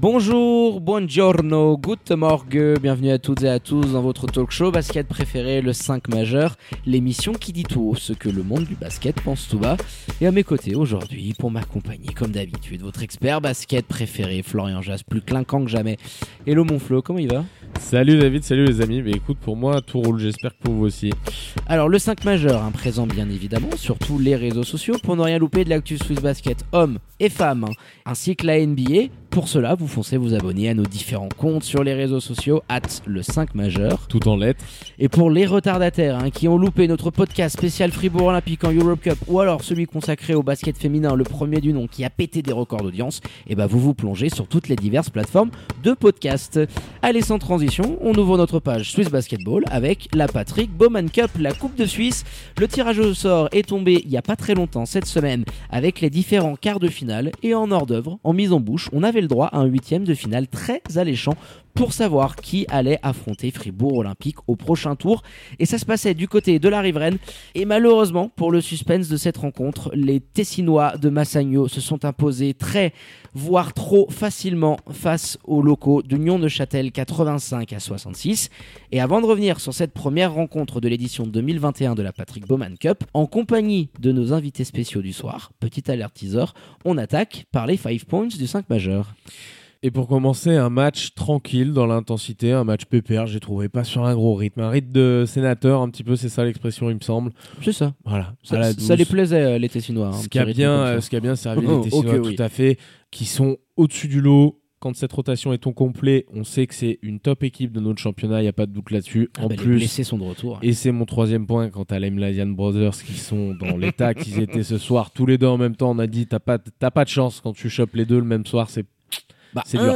Bonjour, buongiorno, good morgue, bienvenue à toutes et à tous dans votre talk show basket préféré, le 5 majeur, l'émission qui dit tout haut ce que le monde du basket pense tout bas. Et à mes côtés aujourd'hui, pour m'accompagner comme d'habitude, votre expert basket préféré, Florian Jas, plus clinquant que jamais. Hello mon Flo, comment il va? Salut David, salut les amis. Mais écoute, pour moi, tout roule. J'espère que pour vous aussi. Alors, le 5 majeur, hein, présent bien évidemment sur tous les réseaux sociaux pour ne rien louper de l'actu Swiss Basket, hommes et femmes, hein, ainsi que la NBA. Pour cela, vous foncez vous abonner à nos différents comptes sur les réseaux sociaux, at le 5 majeur. Tout en lettres. Et pour les retardataires hein, qui ont loupé notre podcast spécial Fribourg Olympique en Europe Cup ou alors celui consacré au basket féminin, le premier du nom qui a pété des records d'audience, et bah vous vous plongez sur toutes les diverses plateformes de podcast. Allez sans transition, on ouvre notre page Swiss Basketball avec la Patrick Bowman Cup, la Coupe de Suisse. Le tirage au sort est tombé il y a pas très longtemps cette semaine avec les différents quarts de finale et en hors d'œuvre, en mise en bouche, on avait le droit à un huitième de finale très alléchant pour savoir qui allait affronter Fribourg Olympique au prochain tour. Et ça se passait du côté de la riveraine. Et malheureusement, pour le suspense de cette rencontre, les Tessinois de Massagno se sont imposés très, voire trop facilement face aux locaux d'Union de Châtel 85 à 66. Et avant de revenir sur cette première rencontre de l'édition 2021 de la Patrick Bowman Cup, en compagnie de nos invités spéciaux du soir, petit alert teaser, on attaque par les 5 points du 5 majeur. Et pour commencer, un match tranquille dans l'intensité, un match pépère, j'ai trouvé pas sur un gros rythme. Un rythme de sénateur, un petit peu, c'est ça l'expression, il me semble. C'est ça. Voilà. Ça, les plaisait, euh, les Tessinois. hein, Ce qui a bien, euh, ce qui a bien servi Oh, les Tessinois, oui. tout à fait, qui sont au-dessus du lot. Quand cette rotation est au complet, on sait que c'est une top équipe de notre championnat, il n'y a pas de doute là-dessus. Ah en bah, Les plus, blessés sont de retour. Et c'est mon troisième point quant à l'Emladian Brothers qui sont dans l'état qu'ils étaient ce soir, tous les deux en même temps. On a dit t'as pas, pas de chance quand tu chopes les deux le même soir, c'est Bah, c'est dur.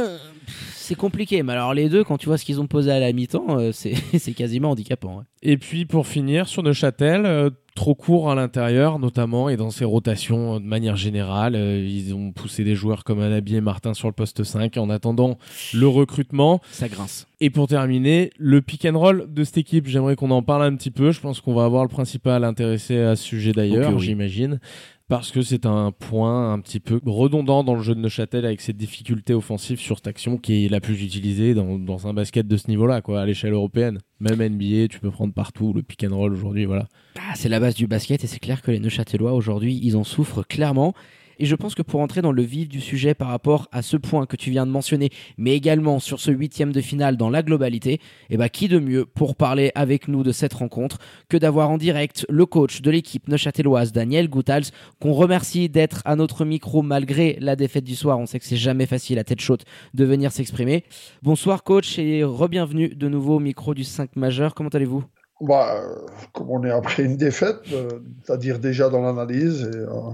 C'est compliqué, mais alors les deux, quand tu vois ce qu'ils ont posé à la mi-temps, euh, c'est c'est quasiment handicapant. ouais. Et puis pour finir, sur Neuchâtel, euh, trop court à l'intérieur notamment et dans ses rotations euh, de manière générale. ils ont poussé des joueurs comme Anabi et Martin sur le poste 5 en attendant le recrutement. Ça grince. Et pour terminer, le pick and roll de cette équipe, j'aimerais qu'on en parle un petit peu. Je pense qu'on va avoir le principal intéressé à ce sujet d'ailleurs, oui. j'imagine. Parce que c'est un point un petit peu redondant dans le jeu de Neuchâtel avec cette difficulté offensive sur cette action qui est la plus utilisée dans, dans un basket de ce niveau-là, quoi, à l'échelle européenne. Même NBA, tu peux prendre partout le pick and roll aujourd'hui, voilà. Ah, c'est la base du basket et c'est clair que les Neuchâtelois aujourd'hui, ils en souffrent clairement. Et je pense que pour entrer dans le vif du sujet par rapport à ce point que tu viens de mentionner, mais également sur ce huitième de finale dans la globalité, eh ben, qui de mieux pour parler avec nous de cette rencontre que d'avoir en direct le coach de l'équipe neuchâteloise, Daniel Goutals, qu'on remercie d'être à notre micro malgré la défaite du soir. On sait que c'est jamais facile à tête chaude de venir s'exprimer. Bonsoir coach et re-bienvenue de nouveau au micro du 5 majeur. Comment allez-vous? Bah, euh, comme on est après une défaite, euh, c'est-à-dire déjà dans l'analyse et, euh,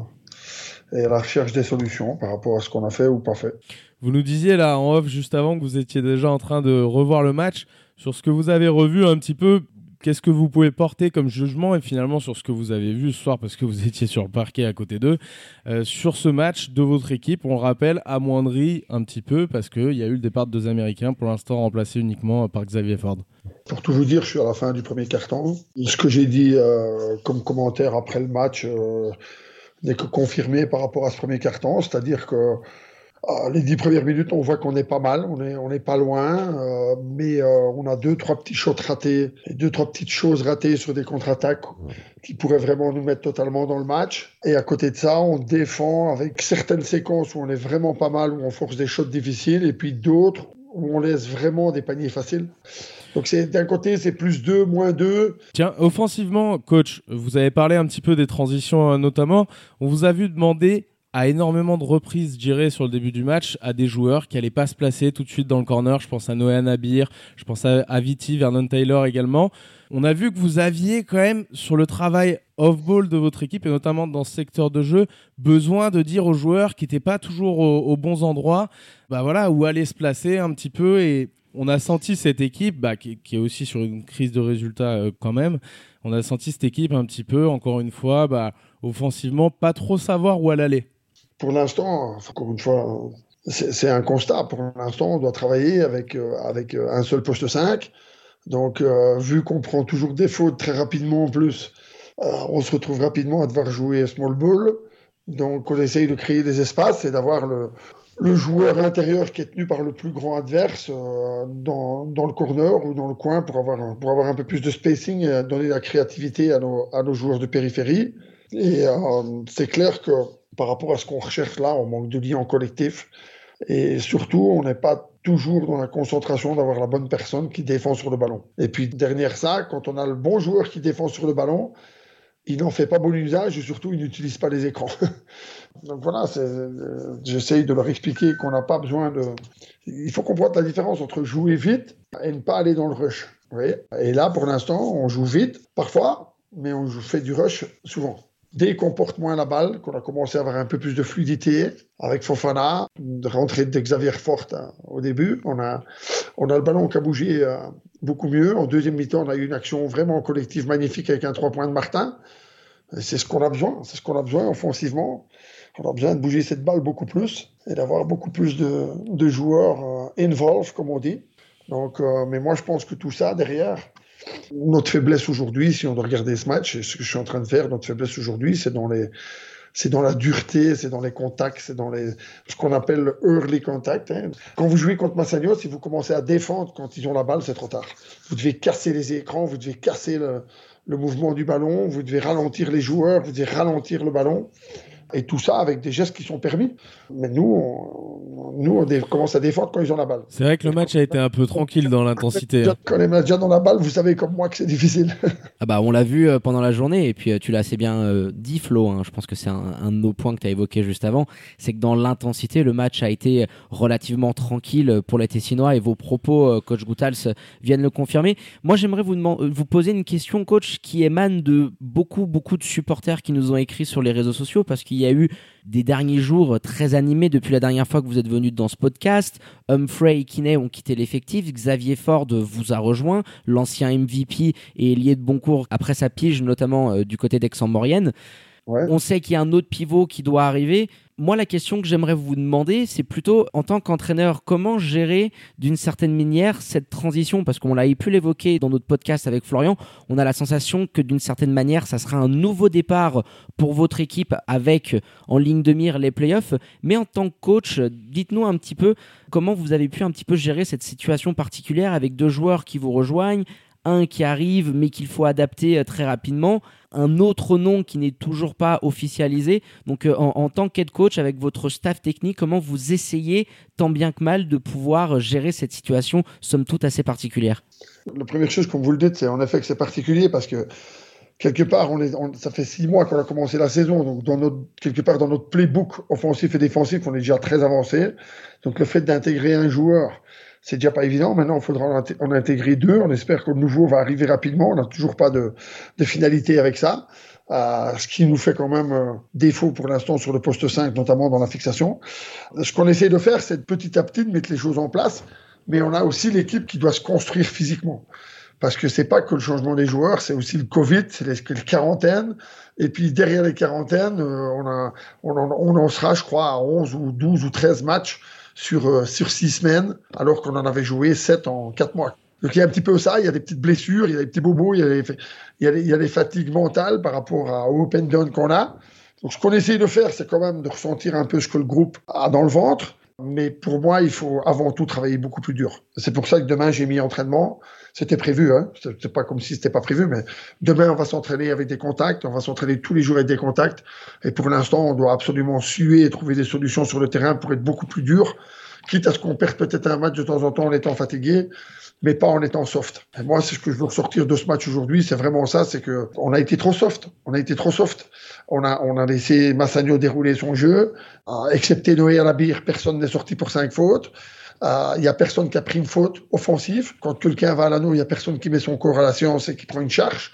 et la recherche des solutions par rapport à ce qu'on a fait ou pas fait. Vous nous disiez là en off juste avant que vous étiez déjà en train de revoir le match. Sur ce que vous avez revu un petit peu, qu'est-ce que vous pouvez porter comme jugement et finalement sur ce que vous avez vu ce soir parce que vous étiez sur le parquet à côté d'eux, euh, sur ce match de votre équipe, on le rappelle, amoindri un petit peu parce qu'il y a eu le départ de deux Américains, pour l'instant remplacés uniquement par Xavier Ford. Pour tout vous dire, je suis à la fin du premier carton. Ce que j'ai dit euh, comme commentaire après le match euh, n'est que confirmé par rapport à ce premier carton, c'est-à-dire que ah, les dix premières minutes, on voit qu'on est pas mal, on est, on pas loin, euh, mais euh, on a deux, trois petits shots ratés, et deux, trois petites choses ratées sur des contre-attaques qui pourraient vraiment nous mettre totalement dans le match. Et à côté de ça, on défend avec certaines séquences où on est vraiment pas mal, où on force des shots difficiles, et puis d'autres où on laisse vraiment des paniers faciles. Donc d'un côté, c'est plus 2, moins 2. Tiens, offensivement, coach, vous avez parlé un petit peu des transitions euh, notamment. On vous a vu demander à énormément de reprises, je sur le début du match, à des joueurs qui n'allaient pas se placer tout de suite dans le corner. Je pense à Noé Nabir, je pense à, à Viti, Vernon Taylor également. On a vu que vous aviez quand même, sur le travail off-ball de votre équipe, et notamment dans ce secteur de jeu, besoin de dire aux joueurs qui n'étaient pas toujours aux, bons endroits, bah voilà, où aller se placer un petit peu. Et on a senti cette équipe, bah, qui, est aussi sur une crise de résultats euh, quand même, on a senti cette équipe un petit peu, encore une fois, bah, offensivement, pas trop savoir où elle allait pour l'instant, encore une fois, c'est un constat. Pour l'instant, on doit travailler avec, euh, euh, un seul poste 5. Donc, vu qu'on prend toujours des fautes très rapidement en plus, on se retrouve rapidement à devoir jouer small ball. Donc, on essaye de créer des espaces et d'avoir le, le, joueur intérieur qui est tenu par le plus grand adverse dans, dans, le corner ou dans le coin pour avoir, pour avoir un peu plus de spacing et donner la créativité à nos, à nos joueurs de périphérie. Et c'est clair que par rapport à ce qu'on recherche là, on manque de liens collectif. Et surtout, on n'est pas toujours dans la concentration d'avoir la bonne personne qui défend sur le ballon. Et puis, derrière ça, quand on a le bon joueur qui défend sur le ballon, il n'en fait pas bon usage et surtout, il n'utilise pas les écrans. Donc voilà, j'essaye de leur expliquer qu'on n'a pas besoin de... Il faut voit la différence entre jouer vite et ne pas aller dans le rush. et là, pour l'instant, on joue vite, parfois, mais on fait du rush souvent. Dès qu'on porte moins la balle, qu'on a commencé à avoir un peu plus de fluidité avec Fofana, de rentrer de Xavier Forte hein, au début, on a, on a le ballon qui a bougé euh, beaucoup mieux. En deuxième mi-temps, on a eu une action vraiment collective magnifique avec un 3 points de Martin. C'est ce qu'on a besoin, c'est ce qu'on a besoin offensivement. On a besoin de bouger cette balle beaucoup plus et d'avoir beaucoup plus de, de joueurs euh, involved, comme on dit. Donc, euh, mais moi, je pense que tout ça derrière, notre faiblesse aujourd'hui, si on doit regarder ce match, et ce que je suis en train de faire, notre faiblesse aujourd'hui, c'est dans les, c'est dans la dureté, c'est dans les contacts, c'est dans les, ce qu'on appelle le early contact. Hein. Quand vous jouez contre Massagno, si vous commencez à défendre quand ils ont la balle, c'est trop tard. Vous devez casser les écrans, vous devez casser le, le mouvement du ballon, vous devez ralentir les joueurs, vous devez ralentir le ballon. Et tout ça avec des gestes qui sont permis. Mais nous, on, nous, on commence à défendre quand ils ont la balle. C'est vrai que le match a été un peu tranquille dans l'intensité. Quand les déjà dans la balle, vous savez comme moi que c'est difficile. ah bah, on l'a vu euh, pendant la journée, et puis euh, tu l'as assez bien euh, dit, Flo. Hein. je pense que c'est un, de nos points que tu as évoqué juste avant. C'est que dans l'intensité, le match a été relativement tranquille pour les Tessinois, et vos propos, coach Goutals, viennent le confirmer. Moi, j'aimerais vous, vous poser une question, coach, qui émane de beaucoup, beaucoup de supporters qui nous ont écrit sur les réseaux sociaux, parce qu'il y a eu des derniers jours très animés depuis la dernière fois que vous êtes venu dans ce podcast. Humphrey et Kinney ont quitté l'effectif. Xavier Ford vous a rejoint, l'ancien MVP et lié de Boncourt après sa pige, notamment euh, du côté d'Aix-en-Maurienne. On sait qu'il y a un autre pivot qui doit arriver. Moi, la question que j'aimerais vous demander, c'est plutôt en tant qu'entraîneur, comment gérer d'une certaine manière cette transition? Parce qu'on l'a pu l'évoquer dans notre podcast avec Florian, on a la sensation que d'une certaine manière, ça sera un nouveau départ pour votre équipe avec en ligne de mire les playoffs. Mais en tant que coach, dites-nous un petit peu comment vous avez pu un petit peu gérer cette situation particulière avec deux joueurs qui vous rejoignent, un qui arrive mais qu'il faut adapter euh, très rapidement, un autre nom qui n'est toujours pas officialisé. Donc euh, en, tant qu'aide coach avec votre staff technique, comment vous essayez tant bien que mal de pouvoir gérer cette situation somme toute assez particulière? La première chose, comme vous le dites, c'est en effet que c'est particulier parce que quelque part, ça fait six mois qu'on a commencé la saison, donc quelque part dans notre playbook offensif et défensif, on est déjà très avancé. Donc le fait d'intégrer un joueur c'est déjà pas évident. Maintenant, il faudra en intégrer deux. On espère que le nouveau va arriver rapidement. On n'a toujours pas de, de, finalité avec ça. Euh, ce qui nous fait quand même euh, défaut pour l'instant sur le poste 5, notamment dans la fixation. Ce qu'on essaie de faire, c'est petit à petit de mettre les choses en place, mais on a aussi l'équipe qui doit se construire physiquement. Parce que c'est pas que le changement des joueurs, c'est aussi le Covid, c'est les, les, quarantaines. Et puis derrière les quarantaines, euh, on, en, on en sera, je crois, à 11 ou 12 ou 13 matchs sur, euh, sur six semaines, alors qu'on en avait joué sept en quatre mois. Donc il y a un petit peu ça, il y a des petites blessures, il y a des petits bobos, il y a des, il y a des, fatigues mentales par rapport au open down qu'on a. Donc ce qu'on essaye de faire, c'est quand même de ressentir un peu ce que le groupe a dans le ventre. Mais pour moi, il faut avant tout travailler beaucoup plus dur. C'est pour ça que demain, j'ai mis entraînement. C'était prévu, hein. C'est pas comme si c'était pas prévu, mais demain, on va s'entraîner avec des contacts. On va s'entraîner tous les jours avec des contacts. Et pour l'instant, on doit absolument suer et trouver des solutions sur le terrain pour être beaucoup plus dur quitte à ce qu'on perde peut-être un match de temps en temps en étant fatigué, mais pas en étant soft. Moi, c'est ce que je veux ressortir de ce match aujourd'hui, c'est vraiment ça, c'est que on a été trop soft. On a été trop soft. On a, on a laissé Massagno dérouler son jeu, excepté Noé à la bière, personne n'est sorti pour cinq fautes. Il euh, y a personne qui a pris une faute offensive. Quand quelqu'un va à l'anneau, il y a personne qui met son corps à la séance et qui prend une charge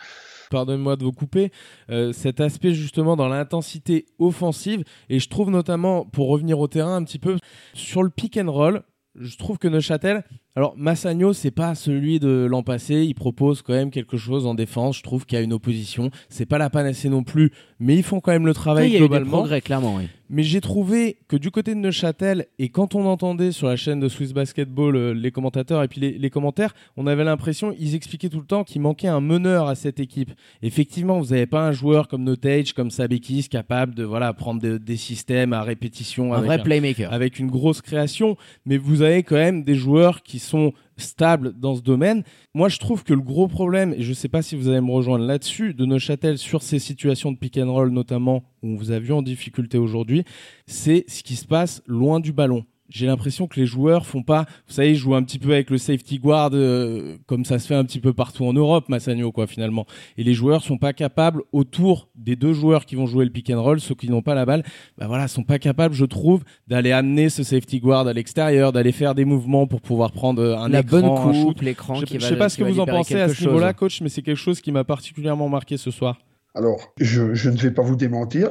pardonnez-moi de vous couper, euh, cet aspect justement dans l'intensité offensive. Et je trouve notamment, pour revenir au terrain un petit peu, sur le pick and roll, je trouve que Neuchâtel, alors Massagno, c'est pas celui de l'an passé. Il propose quand même quelque chose en défense. Je trouve qu'il y a une opposition. C'est pas la panacée non plus, mais ils font quand même le travail oui, globalement. Il y a eu des progrès, clairement. Oui. Mais j'ai trouvé que du côté de Neuchâtel, et quand on entendait sur la chaîne de Swiss Basketball euh, les commentateurs et puis les, commentaires, on avait l'impression, ils expliquaient tout le temps qu'il manquait un meneur à cette équipe. Effectivement, vous n'avez pas un joueur comme Notage, comme Sabekis, capable de voilà prendre des systèmes à répétition. Un vrai playmaker. Avec une grosse création, mais vous avez quand même des joueurs qui sont stable dans ce domaine. Moi, je trouve que le gros problème, et je ne sais pas si vous allez me rejoindre là-dessus, de Neuchâtel sur ces situations de pick and roll notamment, où vous a vu en difficulté aujourd'hui, c'est ce qui se passe loin du ballon j'ai l'impression que les joueurs font pas, vous savez, ils jouent un petit peu avec le safety guard, euh, comme ça se fait un petit peu partout en Europe, Massagno, quoi, finalement. Et les joueurs sont pas capables, autour des deux joueurs qui vont jouer le pick and roll, ceux qui n'ont pas la balle, bah voilà, sont pas capables, je trouve, d'aller amener ce safety guard à l'extérieur, d'aller faire des mouvements pour pouvoir prendre un la écran, bonne coupe, l'écran. Je, qui je sais pas ce que vous en pensez à ce niveau-là, coach, mais c'est quelque chose qui m'a particulièrement marqué ce soir. Alors, je, je ne vais pas vous démentir,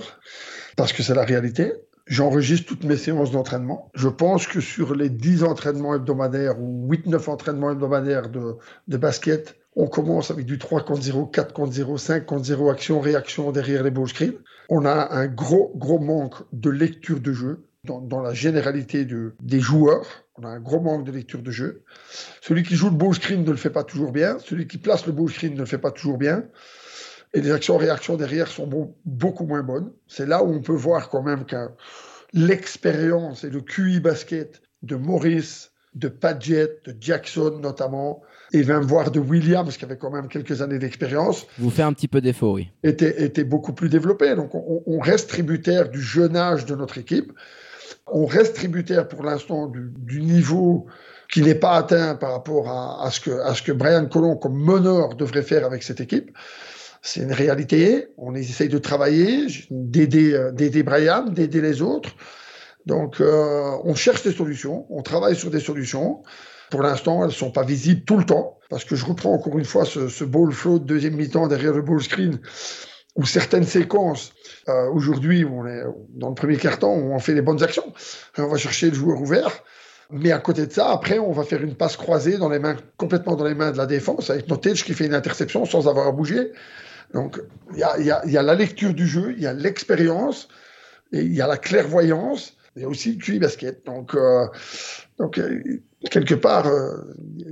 parce que c'est la réalité. J'enregistre toutes mes séances d'entraînement. Je pense que sur les 10 entraînements hebdomadaires ou 8-9 entraînements hebdomadaires de, basket, on commence avec du 3 contre 0, 4 contre 0, 5 contre 0, action, réaction derrière les ball screens. On a un gros, gros manque de lecture de jeu dans, la généralité de, des joueurs. On a un gros manque de lecture de jeu. Celui qui joue le ball screen ne le fait pas toujours bien. Celui qui place le ball screen ne le fait pas toujours bien et les actions-réactions derrière sont beaucoup moins bonnes. C'est là où on peut voir quand même que l'expérience et le QI basket de Maurice, de Padgett, de Jackson notamment, et même voir de Williams, qui avait quand même quelques années d'expérience. Vous fait un petit peu défaut, oui. Était, était beaucoup plus développé. Donc on, reste tributaire du jeune âge de notre équipe. On reste tributaire pour l'instant du, niveau qui n'est pas atteint par rapport à, à, ce que, à ce que Brian Colon, comme meneur, devrait faire avec cette équipe. C'est une réalité. On essaye de travailler, d'aider, euh, d'aider Brian, d'aider les autres. Donc, euh, on cherche des solutions, on travaille sur des solutions. Pour l'instant, elles ne sont pas visibles tout le temps, parce que je reprends encore une fois ce, ball flow de deuxième mi-temps derrière le ball screen, où certaines séquences, euh, aujourd'hui, dans le premier quart-temps, on fait les bonnes actions. On va chercher le joueur ouvert. Mais à côté de ça, après, on va faire une passe croisée dans les mains, complètement dans les mains de la défense, avec Notage qui fait une interception sans avoir à bouger. Donc, il y a, la lecture du jeu, il y a l'expérience, il y a la clairvoyance, il y a aussi le QI basket. Donc, euh, euh, quelque part, euh,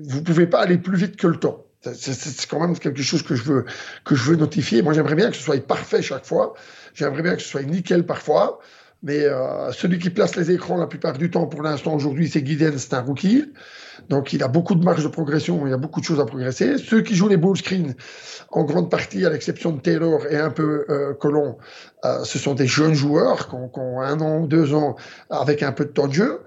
vous pouvez pas aller plus vite que le temps. C'est quand même quelque chose que je veux que je veux notifier. Moi, j'aimerais bien que ce soit parfait chaque fois. J'aimerais bien que ce soit nickel parfois. Mais celui qui place les écrans la plupart du temps pour l'instant aujourd'hui, c'est Guiden, c'est un rookie. Donc il a beaucoup de marge de progression, il y a beaucoup de choses à progresser. Ceux qui jouent les ball screens, en grande partie, à l'exception de Taylor et un peu euh, Colon, euh, ce sont des jeunes joueurs qui ont, un an, deux ans avec un peu de temps de jeu.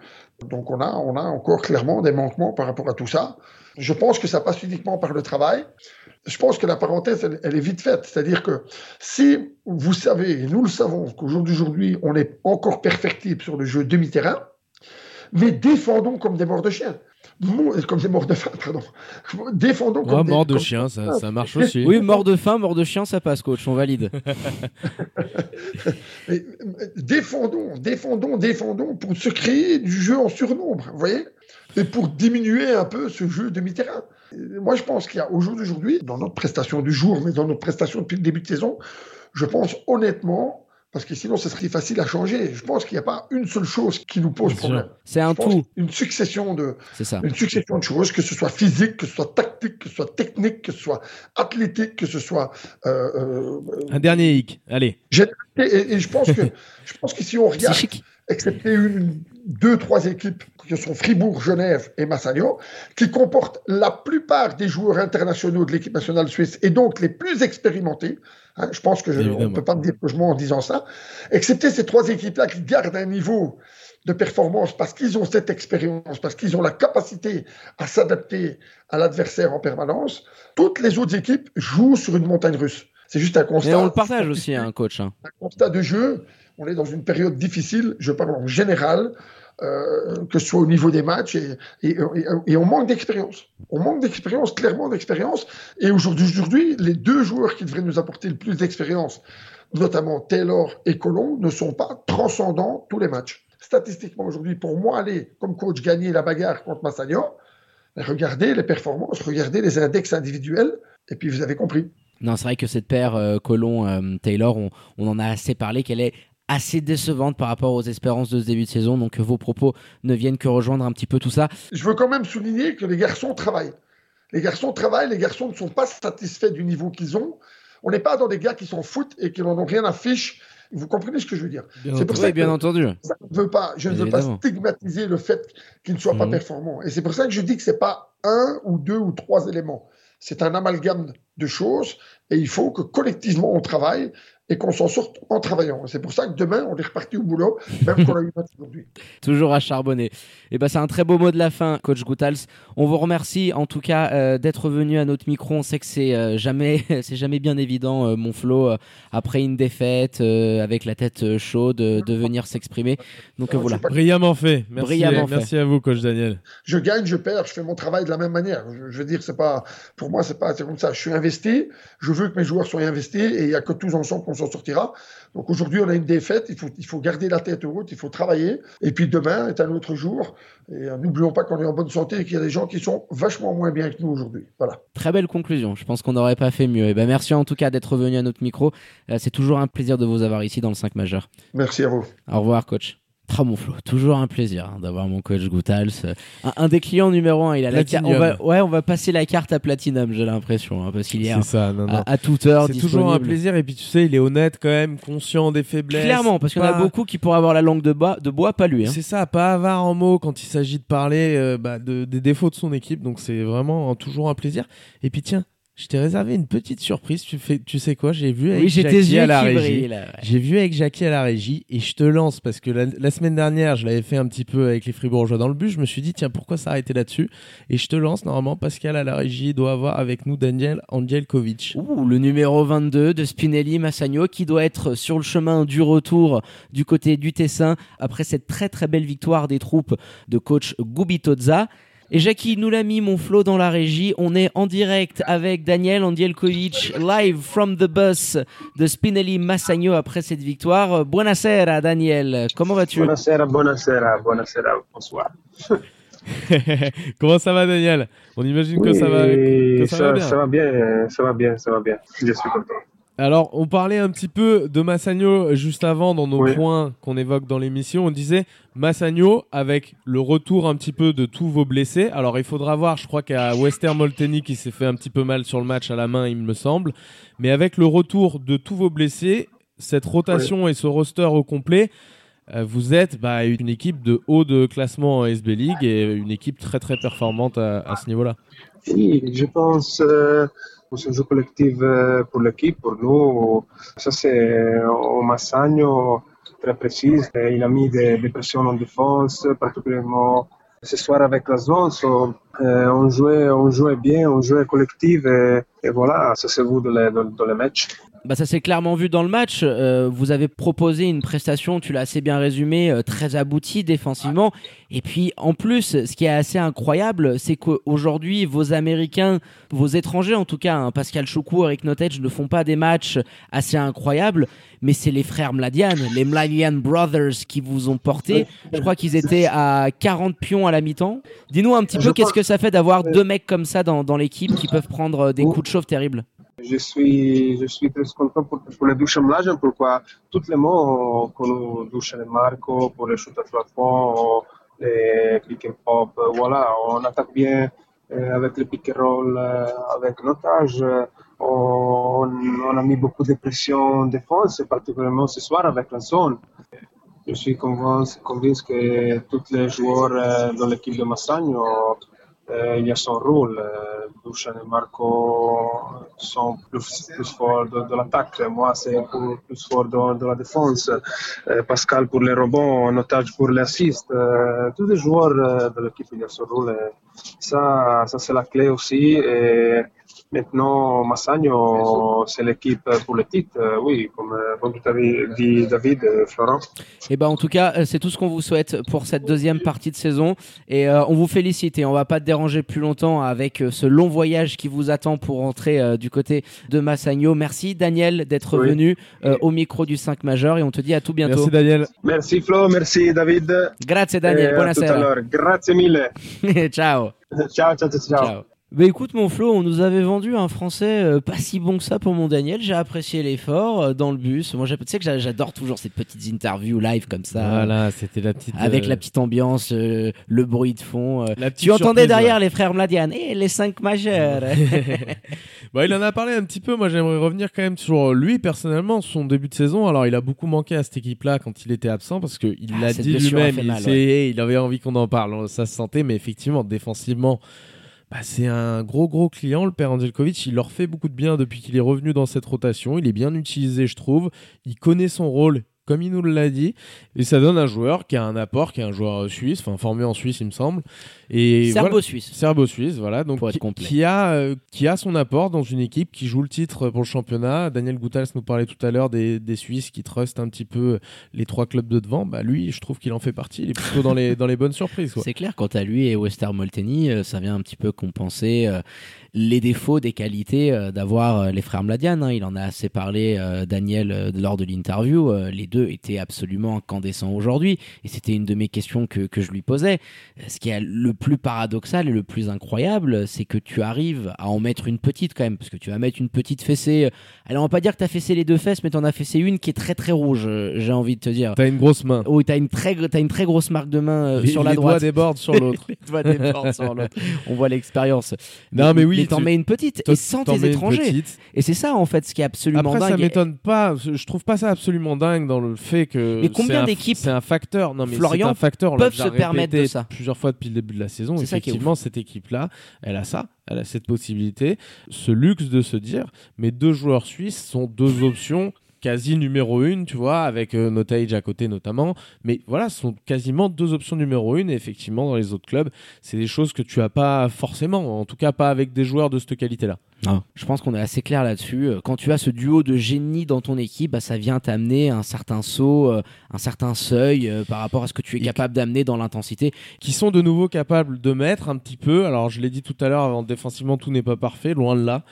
Donc on a, on a encore clairement des manquements par rapport à tout ça. Je pense que ça passe uniquement par le travail je pense que la parenthèse, elle, est vite faite. C'est-à-dire que si vous savez, et nous le savons, qu'au jour d'aujourd'hui, on est encore perfectible sur le jeu demi-terrain, mais défendons comme des morts de chien. Comme des morts de faim, pardon. Défendons comme des morts de chien, ça, ça, marche aussi. oui, mort de faim, mort de chien, ça passe, coach, on valide. mais, défendons, défendons, défendons pour se créer du jeu en surnombre, vous voyez? Et pour diminuer un peu ce jeu demi-terrain. Moi, je pense qu'il y a au jour d'aujourd'hui, dans notre prestation du jour, mais dans notre prestation depuis le début de saison, je pense honnêtement, parce que sinon, ce serait facile à changer. Je pense qu'il n'y a pas une seule chose qui nous pose problème. C'est un tout. Une succession de, ça. une succession de choses, que ce soit physique, que ce soit tactique, que ce soit technique, que ce soit athlétique, que ce soit. Euh, euh, un dernier hic. Allez. Et, et, je pense que, je pense que si on regarde, excepté une, deux, trois équipes qui sont Fribourg, Genève et Massagno, qui comportent la plupart des joueurs internationaux de l'équipe nationale suisse et donc les plus expérimentés. Hein, je pense que je, ne peut pas me dire que je mens en disant ça. Excepté ces trois équipes-là qui gardent un niveau de performance parce qu'ils ont cette expérience, parce qu'ils ont la capacité à s'adapter à l'adversaire en permanence, toutes les autres équipes jouent sur une montagne russe. C'est juste un constat. Et on le partage aussi, un hein, coach. Hein. Un constat de jeu. On est dans une période difficile, je parle en général, euh, que ce soit au niveau des matchs, et, on manque d'expérience. On manque d'expérience, clairement d'expérience. Et aujourd'hui, les deux joueurs qui devraient nous apporter le plus d'expérience, notamment Taylor et Colomb, ne sont pas transcendants tous les matchs. Statistiquement, aujourd'hui, pour moi, aller comme coach gagner la bagarre contre Massagno, regardez les performances, regardez les index individuels, et puis vous avez compris. Non, c'est vrai que cette paire euh, Colomb-Taylor, on, on, en a assez parlé, qu'elle est assez décevante par rapport aux espérances de ce début de saison. Donc vos propos ne viennent que rejoindre un petit peu tout ça. Je veux quand même souligner que les garçons travaillent. Les garçons travaillent, les garçons ne sont pas satisfaits du niveau qu'ils ont. On n'est pas dans des gars qui s'en foutent et qui n'en ont rien à fiche. Vous comprenez ce que je veux dire? C'est pour ça que bien entendu. je, veux pas, je ne veux pas stigmatiser le fait qu'ils ne soient pas mhm. performants. Et c'est pour ça que je dis que c'est pas un ou deux ou trois éléments. C'est un amalgame de choses et il faut que collectivement on travaille et qu'on s'en sorte en travaillant. C'est pour ça que demain, on est reparti au boulot, même qu'on a eu aujourd'hui. Toujours à charbonner. Et eh ben, c'est un très beau mot de la fin, coach Goutals. On vous remercie en tout cas euh, d'être venu à notre micro. On sait que c'est euh, jamais, c'est jamais bien évident, euh, mon Flo, après une défaite, avec la tête chaude, de venir s'exprimer. Donc voilà. Brillamment fait. Merci, Brillamment merci à vous, coach Daniel. Je gagne, je perds, je fais mon travail de la même manière. Je, veux dire, c'est pas, pour moi, c'est pas comme ça. Je suis Je veux que mes joueurs soient investis et il y a que tous ensemble qu'on s'en sortira. Donc aujourd'hui, on a une défaite, il faut, il faut garder la tête haute, il faut travailler. Et puis demain est un autre jour. Et euh, n'oublions pas qu'on est en bonne santé et qu'il y a des gens qui sont vachement moins bien que nous aujourd'hui. Voilà. Très belle conclusion. Je pense qu'on n'aurait pas fait mieux. Et ben merci en tout cas d'être venu à notre micro. Euh, c'est toujours un plaisir de vous avoir ici dans le 5 majeur. Merci à vous. Au revoir, coach. Très mon Flo, toujours un plaisir hein, d'avoir mon coach Goutals. Un, des clients numéro un, il a la carte. Ouais, on va passer la carte à Platinum, j'ai l'impression, hein, parce qu'il est, ça, À, toute heure. C'est toujours un plaisir et puis tu sais, il est honnête quand même, conscient des faiblesses. Clairement, parce qu'il y en a beaucoup qui pourraient avoir la langue de bois, de bois pas lui. Hein. C'est ça, pas avare en mots quand il s'agit de parler euh, bah, de, des défauts de son équipe, donc c'est vraiment toujours un plaisir. Et puis tiens, je t'ai réservé une petite surprise. Tu, fais, tu sais quoi? J'ai vu avec Jackie à la régie. J'ai vu avec Jackie à la régie et je te lance parce que la, semaine dernière, je l'avais fait un petit peu avec les Fribourgeois dans le bus. Je me suis dit, tiens, pourquoi s'arrêter là-dessus? Et je te lance, normalement, Pascal à la régie doit avoir avec nous Daniel Angelkovic. Ouh, le numéro 22 de Spinelli Massagno qui doit être sur le chemin du retour du côté du Tessin après cette très très belle victoire des troupes de coach Gubitozza. Et Jackie nous l'a mis, mon flow dans la régie. On est en direct avec Daniel Andielkovic, live from the bus de Spinelli Massagno après cette victoire. Buonasera, Daniel. Comment vas-tu? Buonasera, buonasera, buonasera, bonsoir. Comment ça va, Daniel? On imagine que ça va, ça, va bien. Ça va bien, ça va bien, ça va bien. Je suis content. Alors, on parlait un petit peu de Massagno juste avant dans nos points qu'on évoque dans l'émission. On disait Massagno avec le retour un petit peu de tous vos blessés. Alors, il faudra voir, je crois qu'à Wester Molteni qui s'est fait un petit peu mal sur le match à la main, il me semble. Mais avec le retour de tous vos blessés, cette rotation et ce roster au complet, euh, vous êtes bah, une équipe de haut de classement en SB League et une équipe très très performante à, ce niveau-là. Oui, je pense. Euh, un jeu collectif euh, pour l'équipe, pour nous. Ça, c'est au Massagno très précis. Il a mis des, des, pressions en défense, particulièrement ce soir avec la zone. Euh, on, jouait, on jouait bien, on jouait collectif et, et voilà, ça s'est vu dans les, dans, dans les matchs. Bah ça s'est clairement vu dans le match. Euh, vous avez proposé une prestation, tu l'as assez bien résumé, euh, très aboutie défensivement. Et puis en plus, ce qui est assez incroyable, c'est qu'aujourd'hui, vos Américains, vos étrangers en tout cas, hein, Pascal Choukou, Eric Nottage ne font pas des matchs assez incroyables, mais c'est les frères Mladian, les Mladian Brothers qui vous ont porté. Je crois qu'ils étaient à 40 pions à la mi-temps. Dis-nous un petit peu qu'est-ce que ça fait d'avoir deux mecs comme ça dans, dans l'équipe qui peuvent prendre des coups de chauffe terribles? Je suis, très content pour, pour le douchamblage, pourquoi tous les mots nous douche les Marco, pour les shoot à trois points, les pick and pop, voilà, on attaque bien euh, avec le pick and roll, euh, avec l'otage. On, a mis beaucoup de pression en défense, particulièrement ce soir avec la. Je suis convaincu, que tous les joueurs euh, dans l'équipe de Massagno euh, il y a son rôle. Euh, Dusan et Marco sont plus, plus forts de, l'attaque. Moi, c'est plus fort de, la défense. Euh, Pascal pour les rebonds, Notage pour les assists. Euh, tous les joueurs euh, de l'équipe, il y a son rôle. ça, ça c'est la clé aussi. Maintenant, Massagno, c'est l'équipe pour le titre, euh, oui, comme, euh, comme avais dit David, euh, Florent. Et ben, en tout cas, c'est tout ce qu'on vous souhaite pour cette deuxième partie de saison. Et on vous félicite et on va pas te déranger plus longtemps avec ce long voyage qui vous attend pour rentrer du côté de Massagno. Merci Daniel d'être venu au micro du 5 majeur et on te dit à tout bientôt. Merci Daniel. Merci Flo, merci David. Grazie Daniel, buonasera. Grazie mille. ciao. ciao. Ciao, ciao, ciao. Bah écoute mon Flo, on nous avait vendu un français euh, pas si bon que ça pour mon Daniel. J'ai apprécié l'effort euh, dans le bus. Moi, tu sais que j'adore toujours ces petites interviews live comme ça. Voilà, c'était la petite. Avec euh, la petite ambiance, le bruit de fond. tu entendais derrière les frères Mladian et les cinq majeurs. bah, il en a parlé un petit peu. Moi, j'aimerais revenir quand même sur lui personnellement, son début de saison. Alors, il a beaucoup manqué à cette équipe-là quand il était absent parce qu'il ah, l'a dit lui-même. Il, il avait envie qu'on en parle. Ça se sentait, mais effectivement, défensivement bah, c'est un gros gros client, le père Angelkovic. Il leur fait beaucoup de bien depuis qu'il est revenu dans cette rotation. Il est bien utilisé, je trouve. Il connaît son rôle comme il nous l'a dit. Et ça donne un joueur qui a un apport, qui est un joueur suisse, enfin formé en Suisse, il me semble. Et Serbo-suisse. Serbo-suisse, voilà. Donc, qui, a, euh, qui a son apport dans une équipe qui joue le titre pour le championnat. Daniel Goutals nous parlait tout à l'heure des, des, Suisses qui trustent un petit peu les trois clubs de devant. Bah, lui, je trouve qu'il en fait partie. Il est plutôt dans les, dans les bonnes surprises. C'est clair, quant à lui et Wester Molteni, euh, ça vient un petit peu compenser. Euh, les défauts des qualités euh, d'avoir euh, les frères Mladian. Hein. Il en a assez parlé, euh, Daniel, lors de l'interview. les deux étaient absolument incandescents aujourd'hui. Et c'était une de mes questions que, que, je lui posais. Ce qui est le plus paradoxal et le plus incroyable, c'est que tu arrives à en mettre une petite quand même. Parce que tu vas mettre une petite fessée. Alors, on va pas dire que tu as fessé les deux fesses, mais tu en as fessé une qui est très très rouge, j'ai envie de te dire. Tu as une grosse main. Oui, tu as, une très, as une très grosse marque de main sur la droite. Doigts débordent sur l'autre. les doigts débordent sur l'autre. On voit l'expérience. Non, mais, mais oui t'en mets une petite et sans tes étrangers. Et c'est ça en fait ce qui est absolument Après, dingue. ça m'étonne pas. Je trouve pas ça absolument dingue dans le fait que. Mais combien d'équipes C'est un facteur. Non mais Florian un facteur. peuvent se permettre de ça plusieurs fois depuis le début de la saison. Effectivement, cette équipe-là, elle a ça. Elle a cette possibilité, ce luxe de se dire, mes deux joueurs suisses sont deux options quasi numéro une, tu vois, avec euh, Notage à côté notamment. Mais voilà, ce sont quasiment deux options numéro une. Et effectivement, dans les autres clubs, c'est des choses que tu as pas forcément, en tout cas pas avec des joueurs de cette qualité-là. Je pense qu'on est assez clair là-dessus. Euh, quand tu as ce duo de génie dans ton équipe, bah, ça vient t'amener un certain saut, euh, un certain seuil par rapport à ce que tu es capable d'amener dans l'intensité. Qui sont de nouveau capables de mettre un petit peu. Alors, je l'ai dit tout à l'heure, défensivement, tout n'est pas parfait, loin de là.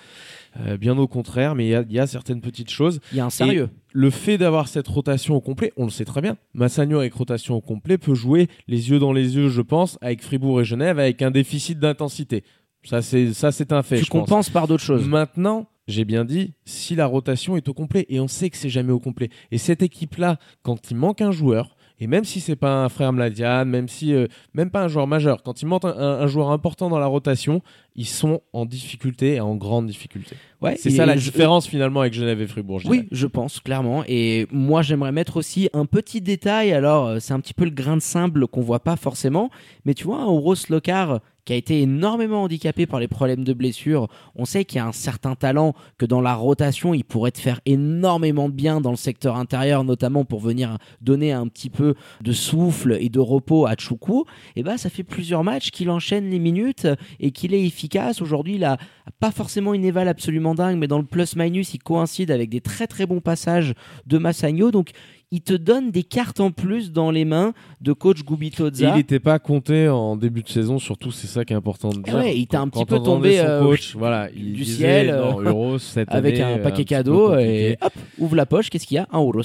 Euh, bien au contraire, mais il y, a certaines petites choses. Il y a un sérieux. le fait d'avoir cette rotation au complet, on le sait très bien. Massagno avec rotation au complet peut jouer les yeux dans les yeux, je pense, avec Fribourg et Genève, avec un déficit d'intensité. Ça, c'est ça, c'est un fait. Tu compenses par d'autres choses. Maintenant, j'ai bien dit, si la rotation est au complet, et on sait que c'est jamais au complet. Et cette équipe-là, quand il manque un joueur, et même si c'est pas un frère Mladian, même si euh, même pas un joueur majeur, quand il manque un, joueur important dans la rotation, ils sont en difficulté et en grande difficulté. Ouais, c'est ça la différence finalement avec Genève et Fribourg. oui, je pense clairement. Et moi, j'aimerais mettre aussi un petit détail. Alors, euh, c'est un petit peu le grain de sable qu'on voit pas forcément, mais tu vois, un Rose Locar qui a été énormément handicapé par les problèmes de blessure. On sait qu'il y a un certain talent, que dans la rotation, il pourrait te faire énormément de bien dans le secteur intérieur, notamment pour venir donner un petit peu de souffle et de repos à Choukou. Et bah, ça fait plusieurs matchs qu'il enchaîne les minutes et qu'il est efficace. Aujourd'hui, il a pas forcément une éval absolument dingue, mais dans le plus-minus, il coïncide avec des très très bons passages de Massagno. Donc, il te donne des cartes en plus dans les mains de coach Gubitoza. Il n'était pas compté en début de saison, surtout c'est ça qui est important de dire. il t'a un petit peu tombé euh, coach, voilà, il du ciel Euros avec un paquet euh, cadeau et hop, ouvre la poche, qu'est-ce qu'il y a? Un Euros.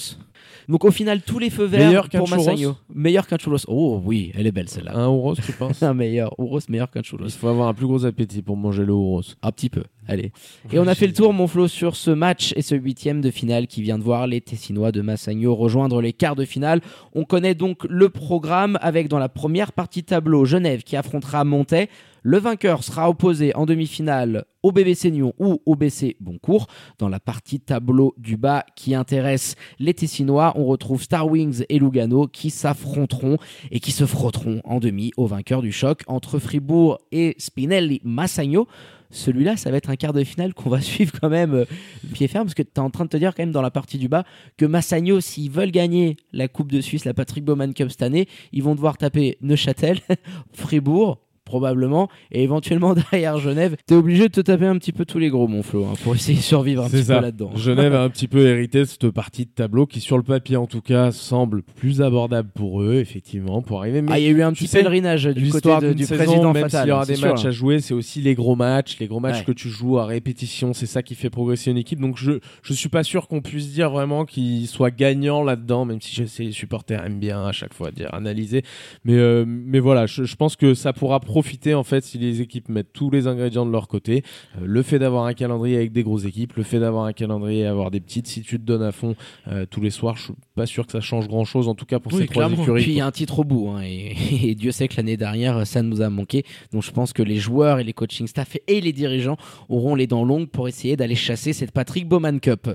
Donc au final, tous les feux verts meilleur pour Massagno. Meilleur qu'un churros. Oh oui, elle est belle celle-là. Un Euros, tu penses? Un meilleur. Euros meilleur qu'un churros. Il faut avoir un plus gros appétit pour manger le Euros. Un petit peu. Allez. Et on a fait le tour, mon Flo, sur ce match et ce huitième de finale qui vient de voir les Tessinois de Massagno rejoindre les quarts de finale. On connaît donc le programme avec dans la première partie tableau Genève qui affrontera Montais. Le vainqueur sera opposé en demi-finale au BBC Nyon ou au BC Boncourt. Dans la partie tableau du bas qui intéresse les Tessinois, on retrouve Star Wings et Lugano qui s'affronteront et qui se frotteront en demi au vainqueur du choc entre Fribourg et Spinelli Massagno celui-là, ça va être un quart de finale qu'on va suivre quand même euh, pied ferme, parce que tu es en train de te dire quand même dans la partie du bas que Massagno, s'ils veulent gagner la Coupe de Suisse, la Patrick Bowman Cup cette année, ils vont devoir taper Neuchâtel, Fribourg, probablement, et éventuellement derrière Genève, tu es obligé de te taper un petit peu tous les gros, mon Flo, hein, pour essayer de survivre un petit peu là-dedans. Genève a un petit peu hérité de cette partie de tableau qui, sur le papier en tout cas, semble plus abordable pour eux, effectivement, pour arriver. Mais ah, il y a eu un petit pélerinage du côté de, du saison, président même Fatal. S'il y aura des sûr, matchs hein. à jouer, c'est aussi les gros matchs, les gros matchs Ouais. que tu joues à répétition, c'est ça qui fait progresser une équipe. Donc je je suis pas sûr qu'on puisse dire vraiment qu'ils soient gagnants là-dedans, même si je sais les supporters aiment bien à chaque fois dire analyser. Mais euh, mais voilà, je, je pense que ça pourra profiter en fait si les équipes mettent tous les ingrédients de leur côté. Euh, le fait d'avoir un calendrier avec des grosses équipes, le fait d'avoir un calendrier et avoir des petites, si tu te donnes à fond euh, tous les soirs, je suis pas sûr que ça change grand-chose en tout cas pour Oui, ces trois écuries. Puis il y a un titre au bout, hein, et, et Dieu sait que l'année dernière, ça nous a manqué. Donc je pense que les joueurs et les coaching staff et les dirigeants auront les dents longues pour essayer d'aller chasser cette Patrick Bowman Cup.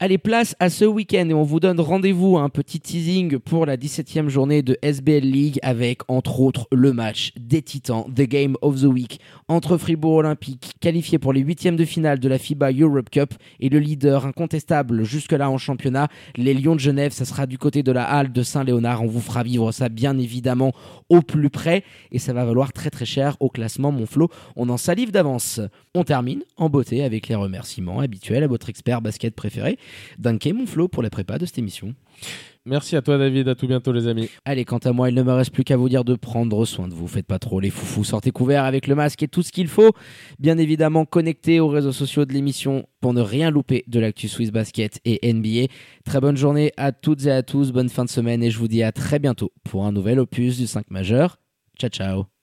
Allez, place à ce week-end et on vous donne rendez-vous, un petit teasing pour la 17e journée de SBL League avec entre autres le match des Titans, The Game of the Week, entre Fribourg Olympique, qualifié pour les huitièmes de finale de la FIBA Europe Cup et le leader incontestable jusque-là en championnat, les Lions de Genève, ça sera du côté de la halle de Saint-Léonard. On vous fera vivre ça bien évidemment au plus près et ça va valoir très très cher au classement Monflo. On en salive d'avance. On termine en beauté avec les remerciements habituels à votre expert basket préféré, Dunké Monflo pour la prépa de cette émission. Merci à toi David, à tout bientôt les amis. Allez, quant à moi, il ne me reste plus qu'à vous dire de prendre soin de vous. Faites pas trop les foufous, sortez couverts avec le masque et tout ce qu'il faut. Bien évidemment, connectez aux réseaux sociaux de l'émission pour ne rien louper de l'actu Swiss Basket et NBA. Très bonne journée à toutes et à tous, bonne fin de semaine et je vous dis à très bientôt pour un nouvel opus du 5 majeur. Ciao ciao